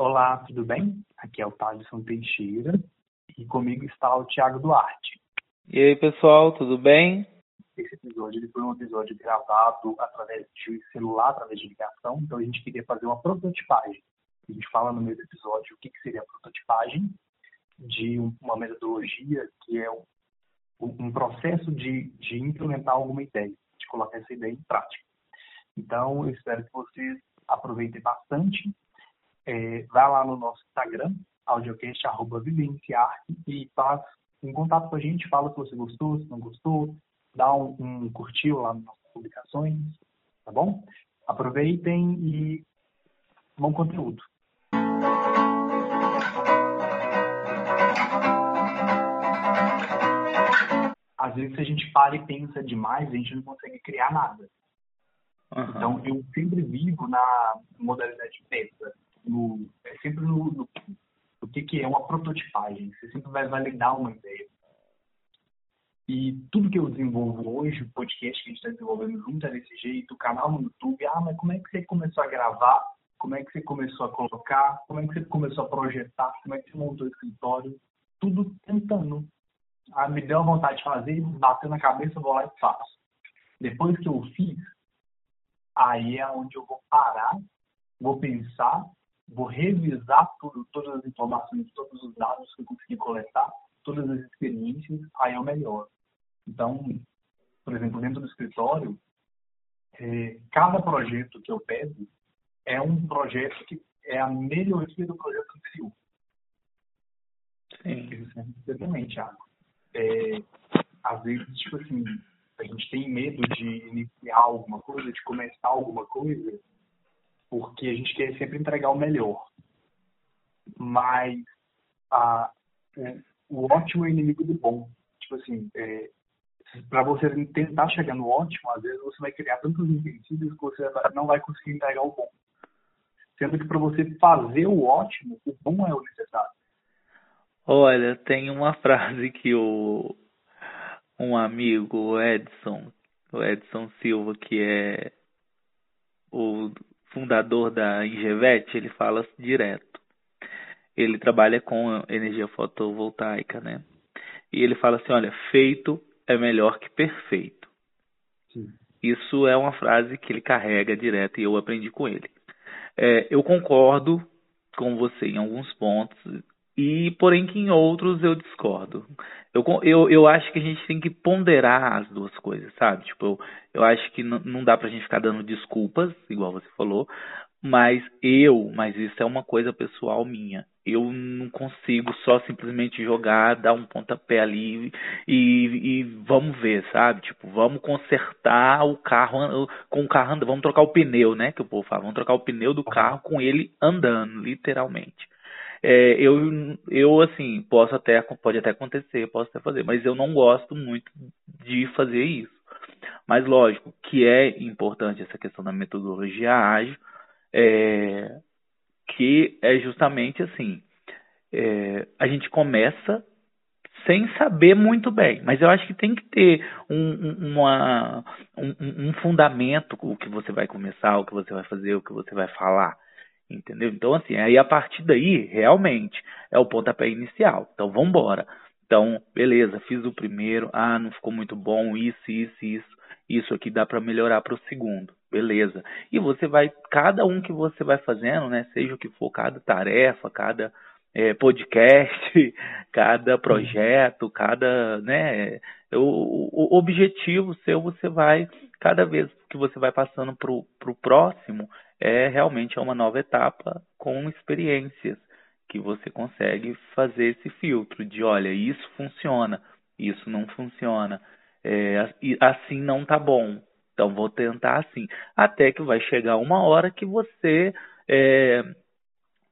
Olá, tudo bem? Aqui é o Thaleson Teixeira e comigo está o Thiago Duarte. E aí, pessoal, tudo bem? Esse episódio foi um episódio gravado através de celular, através de ligação, então a gente queria fazer uma prototipagem. A gente fala no meio do episódio o que, que seria a prototipagem de uma metodologia que é um, um processo de, de implementar alguma ideia, de colocar essa ideia em prática. Então, eu espero que vocês aproveitem bastante. É, vai lá no nosso Instagram, audiocast, arroba e faz um contato com a gente, fala se você gostou, se não gostou, dá um, um curtir lá nas nossas publicações, tá bom? Aproveitem e bom conteúdo. Às vezes, a gente para e pensa demais, a gente não consegue criar nada. Uhum. Então, eu sempre vivo na modalidade de pensa. No, é sempre no, no, no que, que é uma prototipagem. Você sempre vai validar uma ideia. E tudo que eu desenvolvo hoje, o podcast que a gente está desenvolvendo junto é desse jeito, o canal no YouTube, ah, mas como é que você começou a gravar? Como é que você começou a colocar? Como é que você começou a projetar? Como é que você montou o escritório? Tudo tentando. Ah, me deu a vontade de fazer, bateu na cabeça, vou lá e faço. Depois que eu fiz, aí é onde eu vou parar, vou pensar, vou revisar tudo, todas as informações, todos os dados que eu consegui coletar, todas as experiências, aí é o melhor. Então, por exemplo, dentro do escritório, é, cada projeto que eu pego é um projeto que é a melhoria do projeto anterior. Sim. Exatamente, Thiago. É, às vezes, tipo assim, a gente tem medo de iniciar alguma coisa, de começar alguma coisa, porque a gente quer sempre entregar o melhor. Mas a, o, o ótimo é inimigo do bom. Tipo assim, é, para você tentar chegar no ótimo, às vezes você vai criar tantos empecilhos que você não vai conseguir entregar o bom. Sendo que para você fazer o ótimo, o bom é o necessário. Olha, tem uma frase que o um amigo, o Edson, o Edson Silva, que é o fundador da Ingevet, ele fala direto. Ele trabalha com energia fotovoltaica, né? E ele fala assim, olha, feito é melhor que perfeito. Sim. Isso é uma frase que ele carrega direto e eu aprendi com ele. É, eu concordo com você em alguns pontos e porém que em outros eu discordo. Eu, eu, eu acho que a gente tem que ponderar as duas coisas, sabe? Tipo, eu, eu acho que não dá pra gente ficar dando desculpas, igual você falou, mas eu, mas isso é uma coisa pessoal minha. Eu não consigo só simplesmente jogar, dar um pontapé ali e, e vamos ver, sabe? Tipo, vamos consertar o carro com o carro andando, vamos trocar o pneu, né? Que o povo fala, vamos trocar o pneu do carro com ele andando, literalmente. É, eu, eu, assim, posso até, pode até acontecer, posso até fazer, mas eu não gosto muito de fazer isso. Mas, lógico, que é importante essa questão da metodologia ágil, é, que é justamente assim, é, a gente começa sem saber muito bem, mas eu acho que tem que ter um, uma, um, um fundamento, o que você vai começar, o que você vai fazer, o que você vai falar. Entendeu? Então, assim, aí a partir daí, realmente, é o pontapé inicial. Então, vamos embora. Então, beleza, fiz o primeiro, ah, não ficou muito bom, isso, isso, isso. Isso aqui dá para melhorar para o segundo, beleza. E você vai, cada um que você vai fazendo, né, seja o que for, cada tarefa, cada é, podcast, cada projeto, cada, né, o, o objetivo seu, você vai, cada vez que você vai passando para o próximo, é realmente uma nova etapa com experiências que você consegue fazer esse filtro de olha, isso funciona, isso não funciona, é, assim não tá bom, então vou tentar assim. Até que vai chegar uma hora que você é,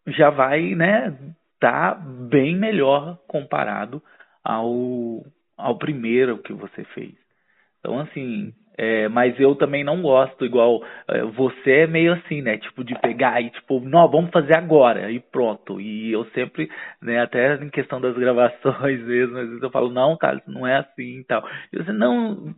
já vai, né, tá bem melhor comparado ao, ao primeiro que você fez. Então, assim, é, mas eu também não gosto, igual é, você é meio assim, né? Tipo, de pegar e tipo, não, vamos fazer agora e pronto. E eu sempre, né, até em questão das gravações mesmo, às vezes eu falo, não, cara, isso não é assim e tal. E você não.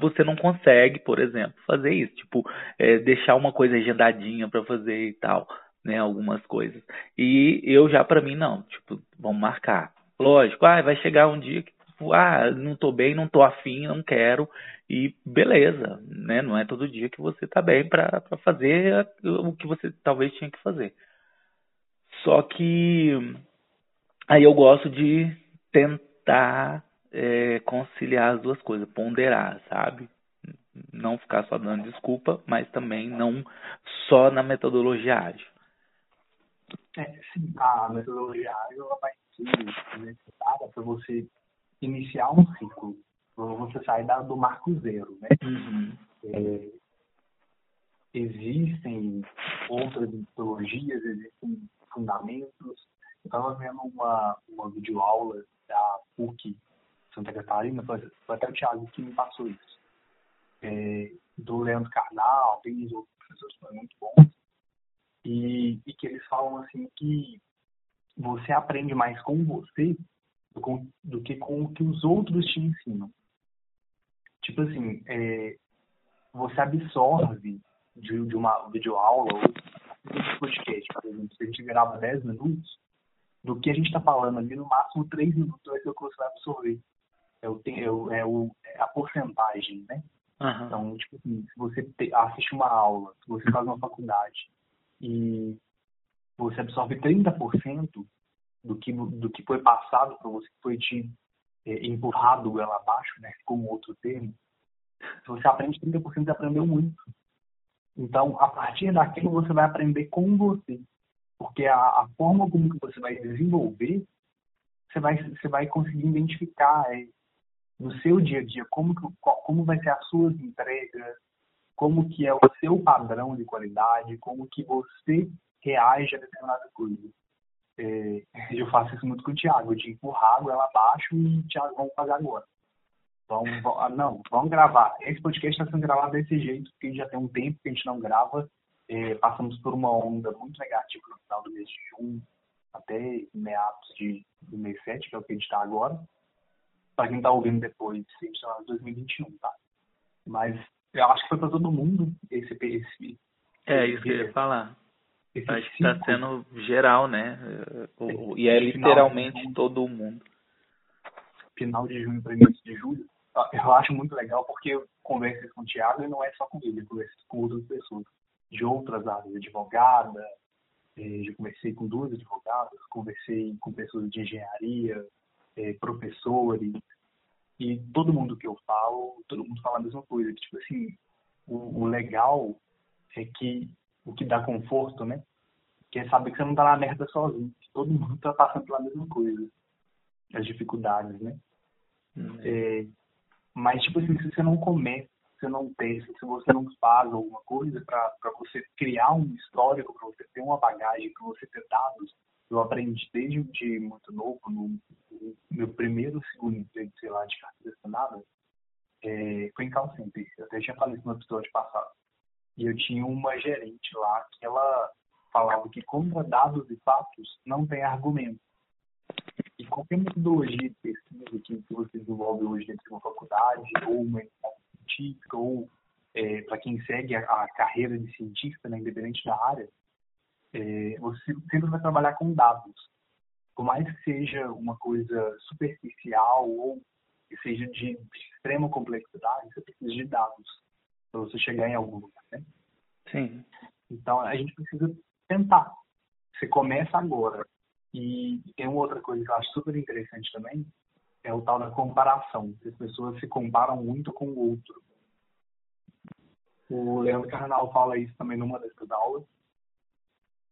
Você não consegue, por exemplo, fazer isso, tipo, é, deixar uma coisa agendadinha para fazer e tal. né, algumas coisas. E eu já para mim não, tipo, vamos marcar. Lógico, ah, vai chegar um dia que tipo, ah, não tô bem, não tô afim, não quero e beleza, né? Não é todo dia que você tá bem para fazer o que você talvez tinha que fazer. Só que aí eu gosto de tentar é, conciliar as duas coisas, ponderar, sabe? Não ficar só dando desculpa, mas também não só na metodologia ágil. É, sim, a metodologia ágil vai ser necessária para você. Sair da, do marco zero, né? Uhum. É, existem outras metodologias, existem fundamentos. Eu estava vendo uma, uma videoaula da PUC Santa Catarina, foi, foi até o Thiago que me passou isso. É, do Leandro Carnal, tem outros professores que foram muito bons, e, e que eles falam assim que você aprende mais com você do, do que com o que os outros te ensinam. Tipo assim, é, você absorve de, de uma videoaula ou de podcast, por exemplo, se a gente grava 10 minutos, do que a gente está falando ali, no máximo 3 minutos vai ser o que você vai absorver. É, o, é, o, é, o, é a porcentagem, né? Uhum. Então, tipo assim, se você te, assiste uma aula, se você faz uma faculdade e você absorve 30% do que, do que foi passado para você, que foi te é, empurrado ela abaixo, né? Como outro termo, você aprende 30%, você aprendeu muito. Então, a partir daquilo, você vai aprender com você. Porque a, a forma como que você vai desenvolver, você vai, você vai conseguir identificar é, no seu dia a dia como, que, como vai ser as suas entregas, como que é o seu padrão de qualidade, como que você reage a determinada coisa. É, eu faço isso muito com o Thiago, eu te empurrar ela abaixo e Thiago, vamos fazer agora. Vamos, vamos, ah, não, vamos gravar. Esse podcast está sendo gravado desse jeito, porque já tem um tempo que a gente não grava. É, passamos por uma onda muito negativa no final do mês de junho, até meados de, do mês 7, que é o que a gente está agora. Para quem está ouvindo depois, a gente está em 2021, tá? Mas eu acho que foi para todo mundo esse, esse É, isso que eu ia falar. Acho que está sendo geral, né? E é literalmente todo mundo. Final de junho para início de julho. Eu acho muito legal porque eu converso com o Thiago e não é só com ele, eu converso com outras pessoas de outras áreas, advogada, eh, já conversei com duas advogadas, conversei com pessoas de engenharia, eh, professores, e todo mundo que eu falo, todo mundo fala a mesma coisa, que, tipo assim, o, o legal é que o que dá conforto, né? Que é saber que você não tá na merda sozinho, que todo mundo tá passando pela mesma coisa, as dificuldades, né? Hum. É, mas, tipo assim, se você não começa, se você não testa, se você não faz alguma coisa para você criar um histórico, para você ter uma bagagem, para você ter dados, eu aprendi desde de muito novo, no, no meu primeiro, segundo emprego, sei lá, de carteira assinada, é, foi em call center. Eu até tinha falado isso no episódio passado. E eu tinha uma gerente lá que ela falava que contra dados e fatos não tem argumento. E qualquer metodologia de pesquisa que, você desenvolve hoje dentro de uma faculdade, ou uma científica, ou é, para quem segue a, a, carreira de cientista, né, independente da área, é, você sempre vai trabalhar com dados. Por mais que seja uma coisa superficial ou que seja de extrema complexidade, você precisa de dados para você chegar em algum lugar, né? Sim. Então, a gente precisa tentar. Você começa agora. E tem uma outra coisa que eu acho super interessante também, é o tal da comparação. As pessoas se comparam muito com o outro. O Leandro Carnal fala isso também numa dessas aulas,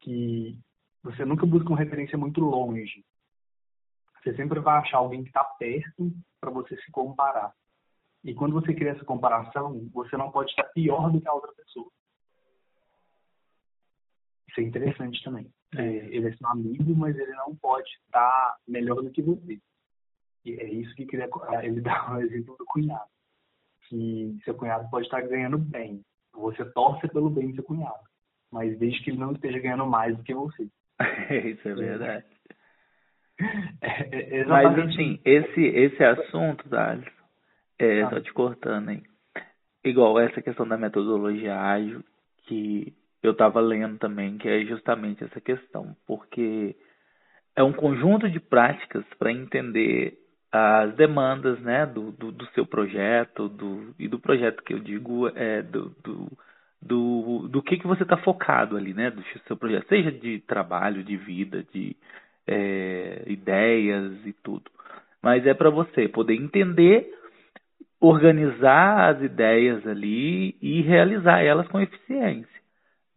que você nunca busca uma referência muito longe. Você sempre vai achar alguém que está perto para você se comparar. E quando você cria essa comparação, você não pode estar pior do que a outra pessoa. Isso é interessante também. É, ele é seu amigo, mas ele não pode estar melhor do que você. E é isso que queria, ele dá um exemplo do cunhado. Que seu cunhado pode estar ganhando bem. Você torce pelo bem do seu cunhado. Mas desde que ele não esteja ganhando mais do que você. isso é verdade. É, é mas assim, esse, esse assunto, Thales, é, ah. só te cortando, hein? Igual essa questão da metodologia ágil, que eu estava lendo também, que é justamente essa questão, porque é um conjunto de práticas para entender as demandas né, do, do, do, seu projeto do, e do projeto que eu digo é do, do, do, do que, que você está focado ali, né, do seu projeto, seja de trabalho, de vida, de é, ideias e tudo. Mas é para você poder entender, organizar as ideias ali e realizar elas com eficiência,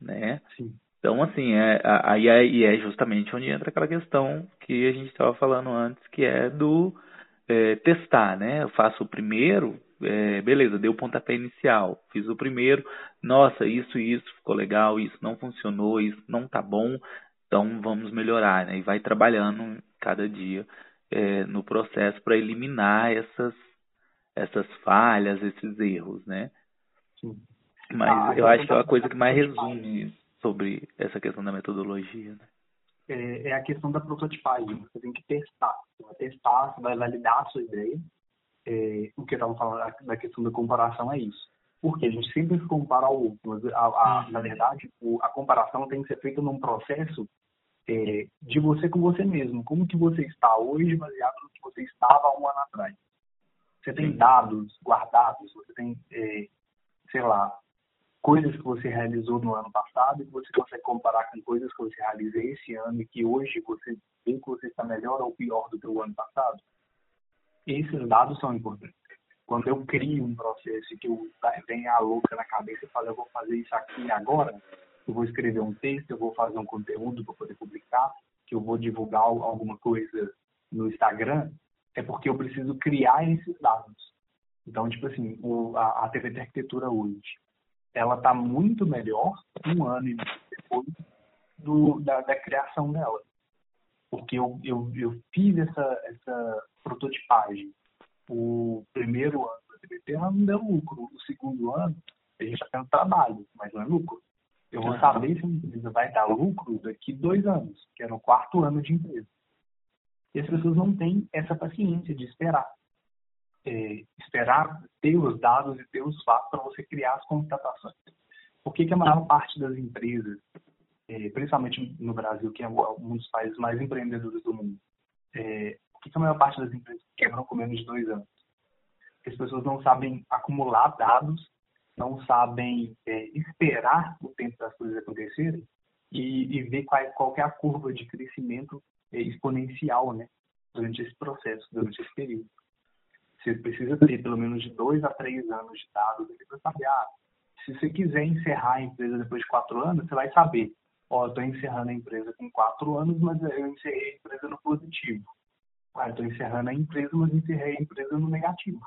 né? Sim. Então, assim, é, aí é, e é justamente onde entra aquela questão que a gente estava falando antes, que é do é, testar, né? Eu faço o primeiro, é, beleza, deu o pontapé inicial, fiz o primeiro, nossa, isso e isso ficou legal, isso não funcionou, isso não tá bom, então vamos melhorar, né? E vai trabalhando cada dia é, no processo para eliminar essas, essas falhas, esses erros, né? Sim. Mas ah, eu acho que é a coisa que mais resume sobre essa questão da metodologia, né? é, é a questão da prototipagem. Você tem que testar. Você vai testar, você vai validar a sua ideia. É, o que eu estava falando da questão da comparação é isso. Porque a gente sempre se compara ao outro. Mas, a, a, na verdade, o, a comparação tem que ser feita num processo é, de você com você mesmo. Como que você está hoje baseado no que você estava um ano atrás. Você tem dados guardados, você tem, é, sei lá, coisas que você realizou no ano passado e que você consegue comparar com coisas que você realizou esse ano e que hoje você vê que você está melhor ou pior do que o ano passado? Esses dados são importantes. Quando eu crio um processo que eu venho a louca na cabeça e falo, eu vou fazer isso aqui agora, eu vou escrever um texto, eu vou fazer um conteúdo para poder publicar, que eu vou divulgar alguma coisa no Instagram, é porque eu preciso criar esses dados. Então, tipo assim, o, a, a TV de Arquitetura hoje, ela está muito melhor um ano e meio depois do, da, da criação dela. Porque eu, eu, eu fiz essa, essa prototipagem. O primeiro ano da TBT ela não deu lucro. O segundo ano, a gente está tendo trabalho, mas não é lucro. Eu vou saber se a empresa vai dar lucro daqui dois anos, que é no quarto ano de empresa. E as pessoas não têm essa paciência de esperar é, esperar ter os dados e ter os fatos para você criar as constatações. Por que, que a maior parte das empresas, é, principalmente no Brasil, que é um dos países mais empreendedores do mundo, é, por que, que a maior parte das empresas quebram com menos de dois anos? Porque as pessoas não sabem acumular dados, não sabem é, esperar o tempo das coisas acontecerem e, e ver qual, qual é a curva de crescimento é, exponencial né, durante esse processo, durante esse período. Você precisa ter pelo menos de dois a três anos de dados para saber, ah, se você quiser encerrar a empresa depois de quatro anos, você vai saber, ó, oh, estou encerrando a empresa com quatro anos, mas eu encerrei a empresa no positivo. Ah, estou encerrando a empresa, mas encerrei a empresa no negativo.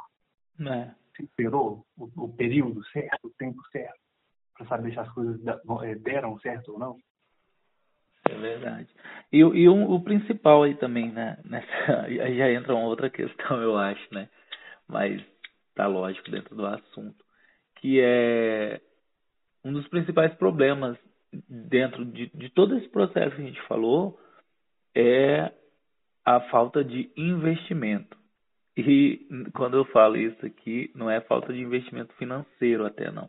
É. Você esperou o, o período certo, o tempo certo, para saber se as coisas eh, deram certo ou não? É verdade. E, e o, o principal aí também, né? Nessa, já entra uma outra questão, eu acho, né? mas tá lógico dentro do assunto, que é um dos principais problemas dentro de, de todo esse processo que a gente falou é a falta de investimento. E quando eu falo isso aqui, não é falta de investimento financeiro até não.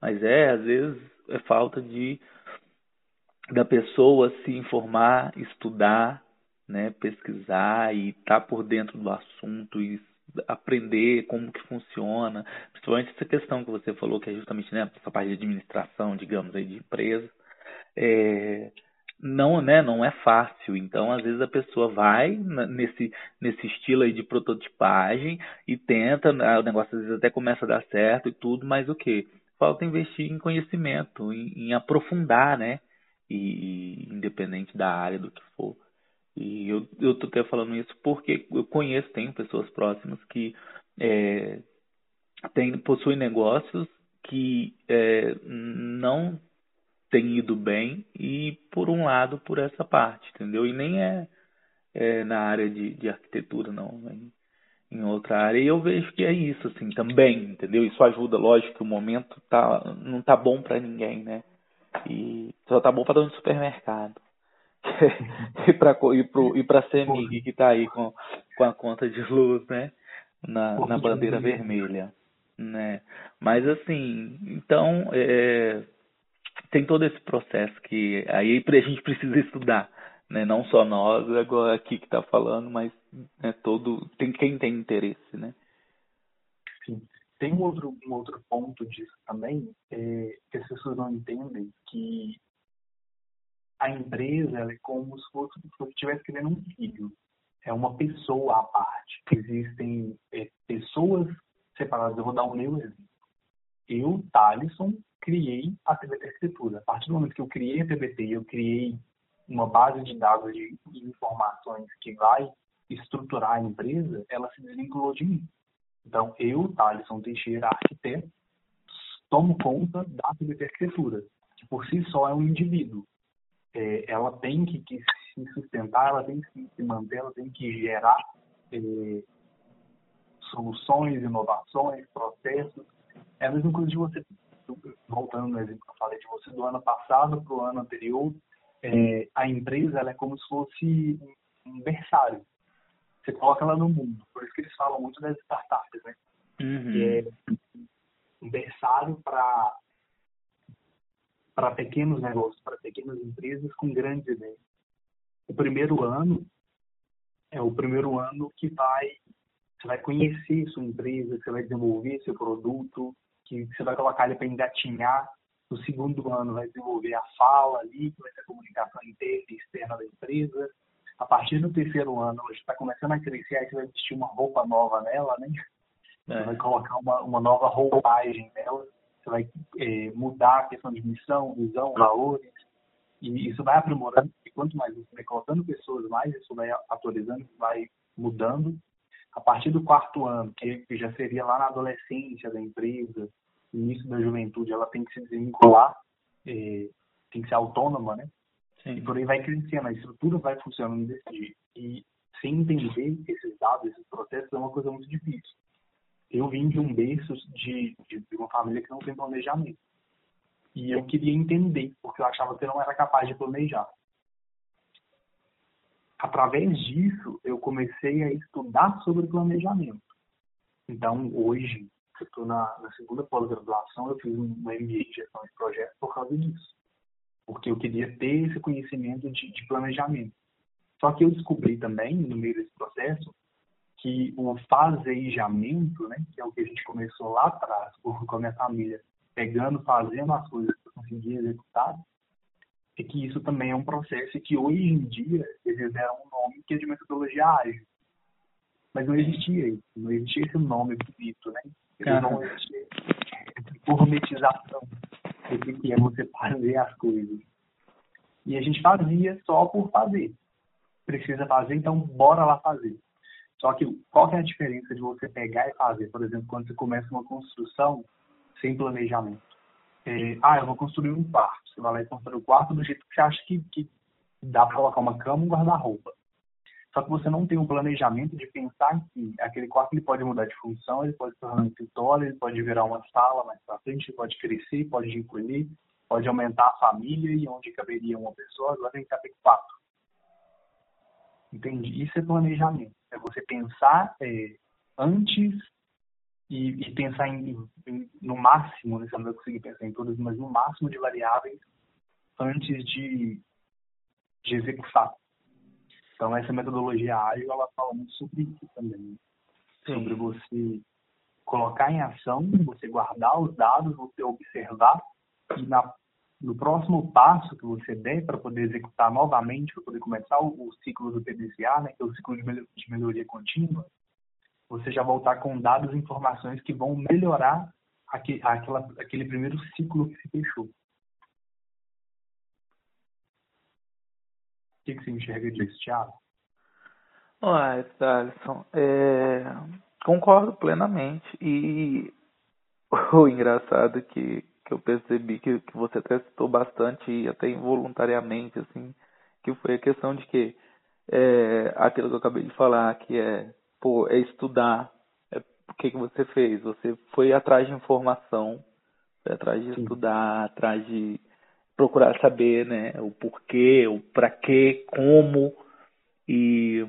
Mas é, às vezes, é falta de da pessoa se informar, estudar, né, pesquisar e estar tá por dentro do assunto e aprender como que funciona, principalmente essa questão que você falou, que é justamente né, essa parte de administração, digamos, aí, de empresa. É, não, né, não é fácil. Então, às vezes a pessoa vai nesse, nesse estilo aí de prototipagem e tenta, né, o negócio às vezes até começa a dar certo e tudo, mas o que? Falta investir em conhecimento, em, em aprofundar, né? E, independente da área do que for. E eu, eu tô até falando isso porque eu conheço, tenho pessoas próximas que é, tem, possuem negócios que é, não têm ido bem e por um lado por essa parte, entendeu? E nem é, é na área de, de arquitetura, não, em, em outra área. E eu vejo que é isso, assim, também, entendeu? Isso ajuda, lógico que o momento tá, não tá bom para ninguém, né? E só tá bom para dono de supermercado. e para e pro, e Semig que está aí com, com a conta de luz, né? Na, na bandeira vermelha, né? Mas assim, então, é, tem todo esse processo que aí a gente precisa estudar, né? Não só nós agora aqui que está falando, mas né, todo tem quem tem interesse, né? Sim. Tem um outro, um outro ponto disso também, é, que as pessoas não entendem que a empresa é como se fosse se estivesse criando um filho. É uma pessoa à parte. Existem é, pessoas separadas. Eu vou dar um meu exemplo. Eu, Thalisson, criei a TBT Escritura. A partir do momento que eu criei a TBT eu criei uma base de dados de informações que vai estruturar a empresa, ela se desvinculou de mim. Então, eu, Thalisson Teixeira, arquiteto, tomo conta da TBT Arquitetura, que por si só é um indivíduo. É, ela tem que, que, se sustentar, ela tem que se manter, ela tem que gerar é, soluções, inovações, processos. É a mesma coisa de você, voltando no exemplo que eu falei, de você do ano passado para o ano anterior, é, a empresa ela é como se fosse um berçário. Você coloca ela no mundo. Por isso que eles falam muito das startups, né? Uhum. Que é um berçário para para pequenos negócios, para pequenas empresas com grandes ideias. O primeiro ano é o primeiro ano que vai você vai conhecer sua empresa, você vai desenvolver seu produto, que você vai colocar ele para engatinhar. No segundo ano vai desenvolver a fala ali, que vai ser a comunicação interna e externa da empresa. A partir do terceiro ano, ela está começando a crescer, aí você vai vestir uma roupa nova nela, né? Você é. vai colocar uma, uma nova roupagem nela, você vai é, mudar a questão de missão, visão, valores, e isso vai aprimorando. E quanto mais você vai colocando pessoas, mais isso vai atualizando, vai mudando. A partir do quarto ano, que já seria lá na adolescência da empresa, início da juventude, ela tem que se desvincular, é, tem que ser autônoma, né? Sim. E por aí vai crescendo, a estrutura vai funcionando desse jeito. E sem entender esses dados, esses processos, é uma coisa muito difícil. Eu vim de um berço de, de uma família que não tem planejamento. E eu queria entender, porque eu achava que eu não era capaz de planejar através disso, eu comecei a estudar sobre planejamento. Então, hoje, eu estou na, na, segunda pós-graduação, eu fiz um MBA de gestão de projetos por causa disso. Porque eu queria ter esse conhecimento de, de planejamento. Só que eu descobri também, no meio desse processo, que o fazejamento, né, que é o que a gente começou lá atrás, com a minha família, pegando, fazendo as coisas para conseguir executar, é que isso também é um processo que hoje em dia eles deram um nome que é de metodologia ágil. Mas não existia isso, não existia esse nome bonito, né? Eles não existia essa gourmetização do que é você fazer as coisas. E a gente fazia só por fazer. Precisa fazer, então bora lá fazer. Só que qual que é a diferença de você pegar e fazer? Por exemplo, quando você começa uma construção sem planejamento. É, ah, eu vou construir um quarto. Você vai lá e constrói o quarto do jeito que você acha que, que dá para colocar uma cama e um guarda-roupa. Só que você não tem um planejamento de pensar que aquele quarto ele pode mudar de função, ele pode tornar um escritório, ele pode virar uma sala mais para frente, pode crescer, pode encolher, pode aumentar a família e onde caberia uma pessoa, agora tem que caber quatro. Entende? Isso é planejamento. É você pensar é, antes e, e pensar em, em, no máximo, né, você não vai conseguir pensar em todas, mas no máximo de variáveis antes de, de executar. Então, essa metodologia ágil, ela fala muito sobre isso também. Sim. Sobre você colocar em ação, você guardar os dados, você observar e na, no próximo passo que você der para poder executar novamente, para poder começar o, o, ciclo do PDCA, né, que é o ciclo de, melhoria, de melhoria contínua, você já voltar com dados e informações que vão melhorar aquele, aquela, aquele primeiro ciclo que se fechou. O que, que você enxerga disso, Thiago? Ué, Thaleson, é, concordo plenamente. E o engraçado que, que eu percebi que, que você até citou bastante, e até involuntariamente, assim, que foi a questão de que é, aquilo que eu acabei de falar, que é pô, é estudar. É, o que, que você fez? Você foi atrás de informação, foi atrás de Sim. estudar, atrás de procurar saber, né, o porquê, o para quê, como e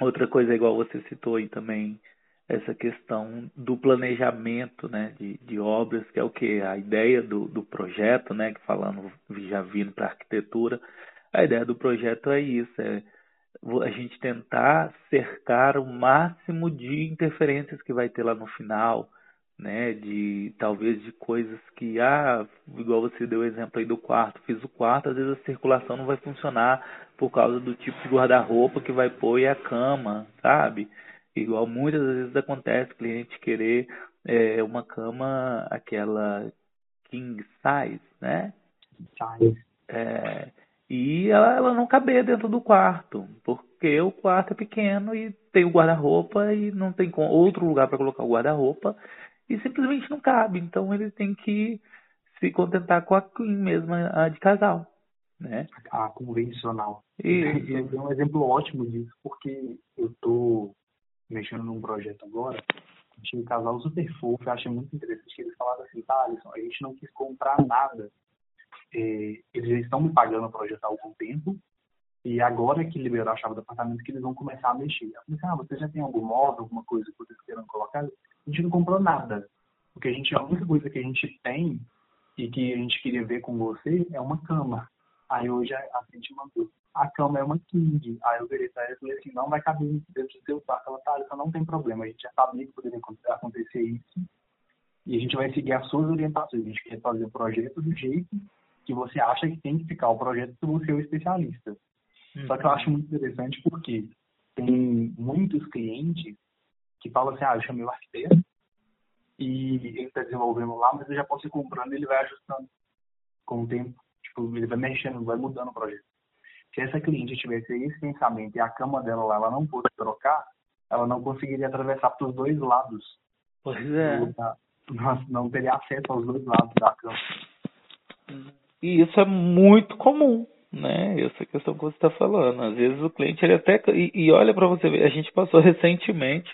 outra coisa igual você citou aí também, essa questão do planejamento né, de, de obras, que é o que? A ideia do, do projeto, né, que falando já vindo para arquitetura, a ideia do projeto é isso, é a gente tentar cercar o máximo de interferências que vai ter lá no final, né, de talvez de coisas que, ah, igual você deu o exemplo aí do quarto, fiz o quarto, às vezes a circulação não vai funcionar por causa do tipo de guarda-roupa que vai pôr e a cama, sabe? Igual muitas vezes acontece cliente querer é, uma cama, aquela king size, né? Size. É, e ela, ela não caber dentro do quarto, porque o quarto é pequeno e tem o guarda-roupa e não tem outro lugar para colocar o guarda-roupa e simplesmente não cabe. Então ele tem que se contentar com a queen mesmo, a de casal, né? A convencional. E... É um exemplo ótimo disso, porque eu tô mexendo num projeto agora, tinha um casal super fofo, eu achei muito interessante que eles falaram assim, tá, Alisson, a gente não quis comprar nada. É, eles já estão me pagando o projeto há algum tempo, e agora que liberou a chave do apartamento que eles vão começar a mexer. Eu falei assim, ah, você já tem algum móvel, alguma coisa que vocês queiram colocar? A gente não comprou nada. Porque a gente, a única coisa que a gente tem e que a gente queria ver com você é uma cama. Aí hoje a, gente mandou a cama é uma king. Aí eu virei pra ela e falei assim, não vai caber dentro do seu quarto. Ela, tá, isso não tem problema. A gente já sabia que poderia acontecer isso. E a gente vai seguir as suas orientações. A gente quer fazer o projeto do jeito que você acha que tem que ficar o projeto se você é o especialista. Uhum. Só que eu acho muito interessante porque tem muitos clientes que falam assim, ah, eu chamei o arquiteto e ele está desenvolvendo lá, mas eu já posso ir comprando e ele vai ajustando com o tempo. Tipo, ele vai mexendo, vai mudando o projeto se essa cliente tivesse esse pensamento e a cama dela lá, ela não fosse trocar, ela não conseguiria atravessar para os dois lados. Pois é. Não, não teria acesso aos dois lados da cama. E isso é muito comum, né? Essa questão que você está falando. Às vezes o cliente ele até e, e olha para você ver, a gente passou recentemente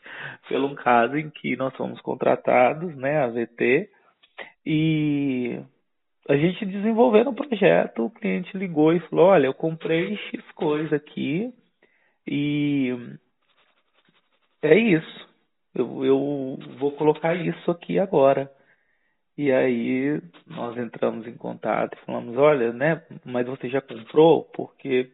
pelo um caso em que nós fomos contratados, né, a VT, e a gente desenvolvendo o projeto, o cliente ligou e falou, olha, eu comprei X coisa aqui e é isso. Eu, eu vou colocar isso aqui agora. E aí nós entramos em contato e falamos, olha, né, mas você já comprou? Porque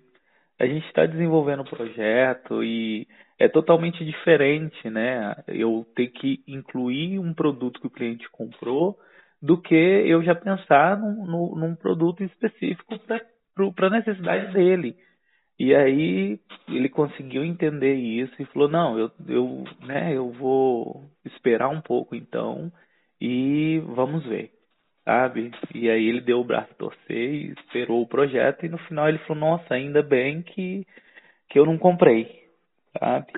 a gente está desenvolvendo o projeto e é totalmente diferente, né? Eu tenho que incluir um produto que o cliente comprou do que eu já pensar num, num, num produto específico para a necessidade dele. E aí ele conseguiu entender isso e falou, não, eu, eu, né, eu vou esperar um pouco então e vamos ver, sabe? E aí ele deu o braço a torcer e esperou o projeto e no final ele falou, nossa, ainda bem que, que eu não comprei, sabe?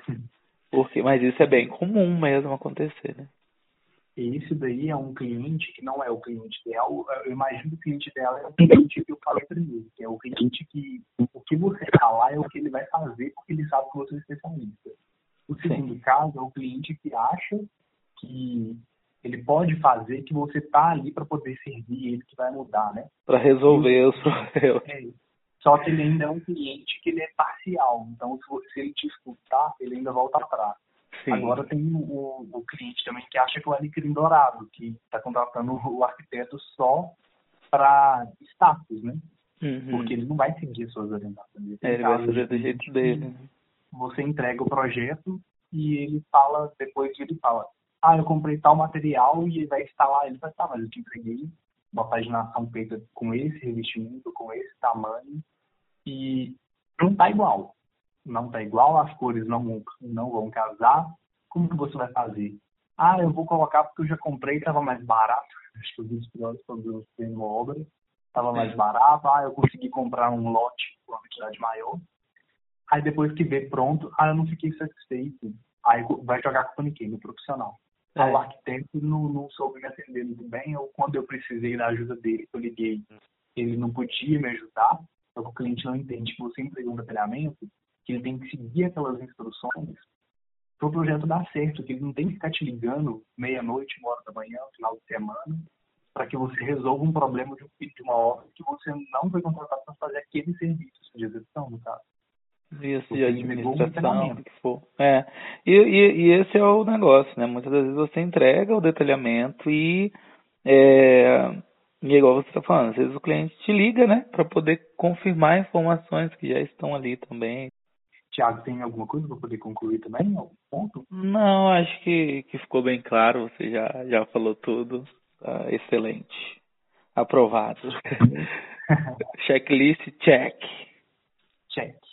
Porque, mas isso é bem comum mesmo acontecer, né? E esse daí é um cliente que não é o cliente ideal. Eu imagino que o cliente ideal é o cliente que eu falei primeiro, que é o cliente que o que você falar é o que ele vai fazer porque ele sabe que você é especialista. O segundo Sim. caso é o cliente que acha que ele pode fazer, que você tá ali para poder servir ele, que vai mudar, né? Para resolver os problemas. É, só que ele ainda é um cliente que ele é parcial. Então, se ele te escutar, ele ainda volta atrás. Sim. Agora tem o, o, cliente também que acha que o alecrim dourado, que está contratando o arquiteto só para status, né? Uhum. Porque ele não vai seguir suas orientações. É, ele vai fazer do jeito dele. Você entrega o projeto e ele fala, depois ele fala, ah, eu comprei tal material e ele vai instalar. Ele vai, tá, mas eu te entreguei uma paginação feita com esse revestimento, com esse tamanho e não tá igual não tá igual, as cores não, não vão casar, como que você vai fazer? Ah, eu vou colocar porque eu já comprei, estava mais barato. Acho que os 20 dólares quando eu uma obra, estava mais barato. Ah, eu consegui comprar um lote com uma quantidade maior. Aí depois que vê pronto, ah, eu não fiquei satisfeito. Aí vai jogar com o no profissional. É. Ah, o arquiteto não, não soube me atender muito bem, ou quando eu precisei da ajuda dele, eu liguei, ele não podia me ajudar, então o cliente não entende que você entregou um detalhamento, que ele tem que seguir aquelas instruções para o projeto dar certo, que ele não tem que ficar te ligando meia-noite, uma hora da manhã, final de semana, para que você resolva um problema de, uma obra que você não foi contratado para fazer aquele serviço de execução, no caso. Isso, de administração, que for. É. E, e, e, esse é o negócio, né? Muitas vezes você entrega o detalhamento e é, e é igual você está falando, às vezes o cliente te liga, né? Para poder confirmar informações que já estão ali também. Tiago, tem alguma coisa para poder concluir também? Algum ponto? Não, acho que, que ficou bem claro, você já, já falou tudo. Tá excelente. Aprovado. Checklist check. Check.